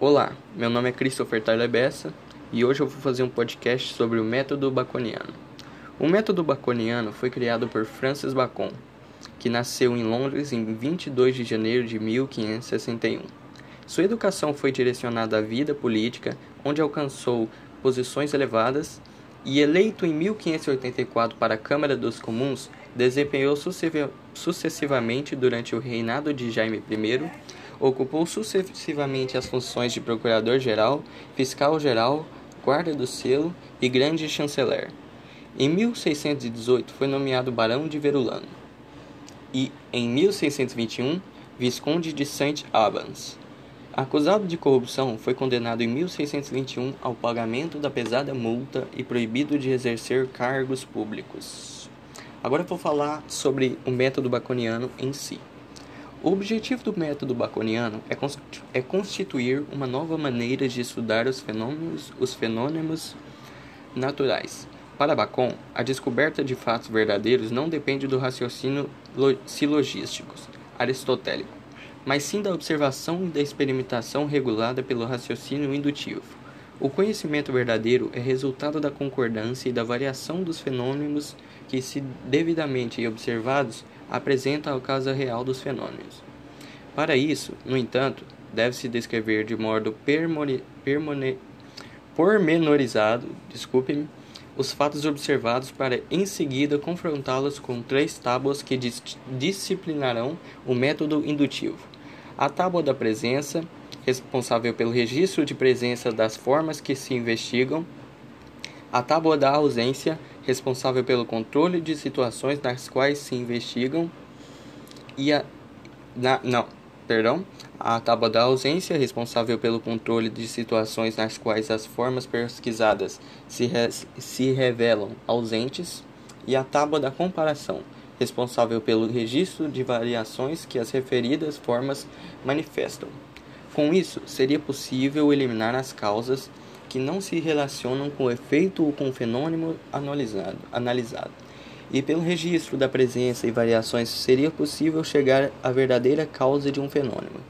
Olá, meu nome é Christopher Tyler Bessa e hoje eu vou fazer um podcast sobre o método baconiano. O método baconiano foi criado por Francis Bacon, que nasceu em Londres em 22 de janeiro de 1561. Sua educação foi direcionada à vida política, onde alcançou posições elevadas e eleito em 1584 para a Câmara dos Comuns, desempenhou sucessivamente durante o reinado de Jaime I ocupou sucessivamente as funções de procurador-geral, fiscal-geral, guarda do selo e grande chanceler. Em 1618 foi nomeado barão de Verulano e, em 1621, visconde de Saint Albans. Acusado de corrupção, foi condenado em 1621 ao pagamento da pesada multa e proibido de exercer cargos públicos. Agora vou falar sobre o método baconiano em si. O objetivo do método baconiano é constituir uma nova maneira de estudar os fenômenos, os fenômenos naturais. Para Bacon, a descoberta de fatos verdadeiros não depende do raciocínio silogístico aristotélico, mas sim da observação e da experimentação regulada pelo raciocínio indutivo. O conhecimento verdadeiro é resultado da concordância e da variação dos fenômenos que, se devidamente observados, apresenta a causa real dos fenômenos. Para isso, no entanto, deve-se descrever de modo pormenorizado desculpe-me, os fatos observados para em seguida confrontá-los com três tábuas que dis disciplinarão o método indutivo. A tábua da presença, responsável pelo registro de presença das formas que se investigam, a tábua da ausência, responsável pelo controle de situações nas quais se investigam, e a. Na, não, perdão. A tábua da ausência, responsável pelo controle de situações nas quais as formas pesquisadas se, re, se revelam ausentes, e a tábua da comparação, responsável pelo registro de variações que as referidas formas manifestam. Com isso, seria possível eliminar as causas que não se relacionam com o efeito ou com o fenômeno analisado, analisado. E pelo registro da presença e variações seria possível chegar à verdadeira causa de um fenômeno.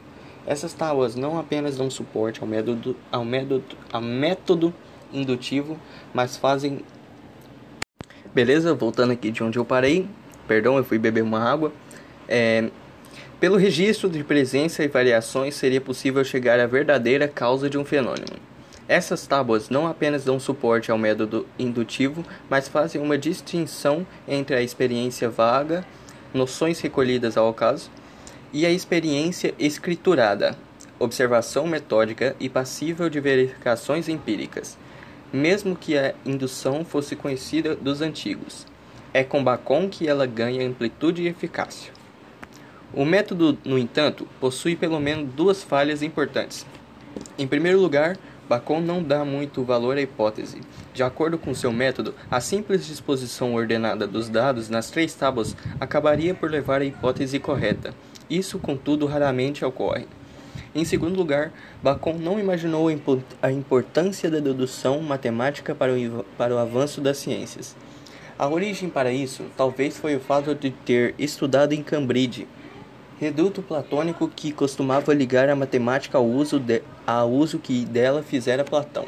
Essas tábuas não apenas dão suporte ao método, ao método, ao método indutivo, mas fazem. Beleza, voltando aqui de onde eu parei, perdão, eu fui beber uma água. É, pelo registro de presença e variações seria possível chegar à verdadeira causa de um fenômeno. Essas tábuas não apenas dão suporte ao método indutivo, mas fazem uma distinção entre a experiência vaga, noções recolhidas ao caso, e a experiência escriturada, observação metódica e passível de verificações empíricas, mesmo que a indução fosse conhecida dos antigos. É com Bacon que ela ganha amplitude e eficácia. O método, no entanto, possui pelo menos duas falhas importantes. Em primeiro lugar, Bacon não dá muito valor à hipótese. De acordo com seu método, a simples disposição ordenada dos dados nas três tábuas acabaria por levar à hipótese correta. Isso, contudo, raramente ocorre. Em segundo lugar, Bacon não imaginou a importância da dedução matemática para o, para o avanço das ciências. A origem para isso talvez foi o fato de ter estudado em Cambridge, reduto platônico que costumava ligar a matemática ao uso, de, ao uso que dela fizera Platão.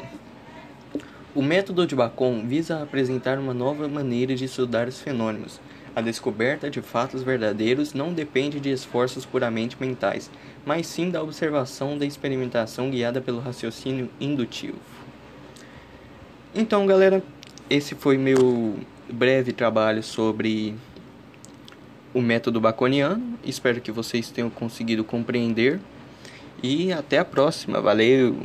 O método de Bacon visa apresentar uma nova maneira de estudar os fenômenos. A descoberta de fatos verdadeiros não depende de esforços puramente mentais, mas sim da observação da experimentação guiada pelo raciocínio indutivo. Então, galera, esse foi meu breve trabalho sobre o método baconiano. Espero que vocês tenham conseguido compreender. E até a próxima. Valeu!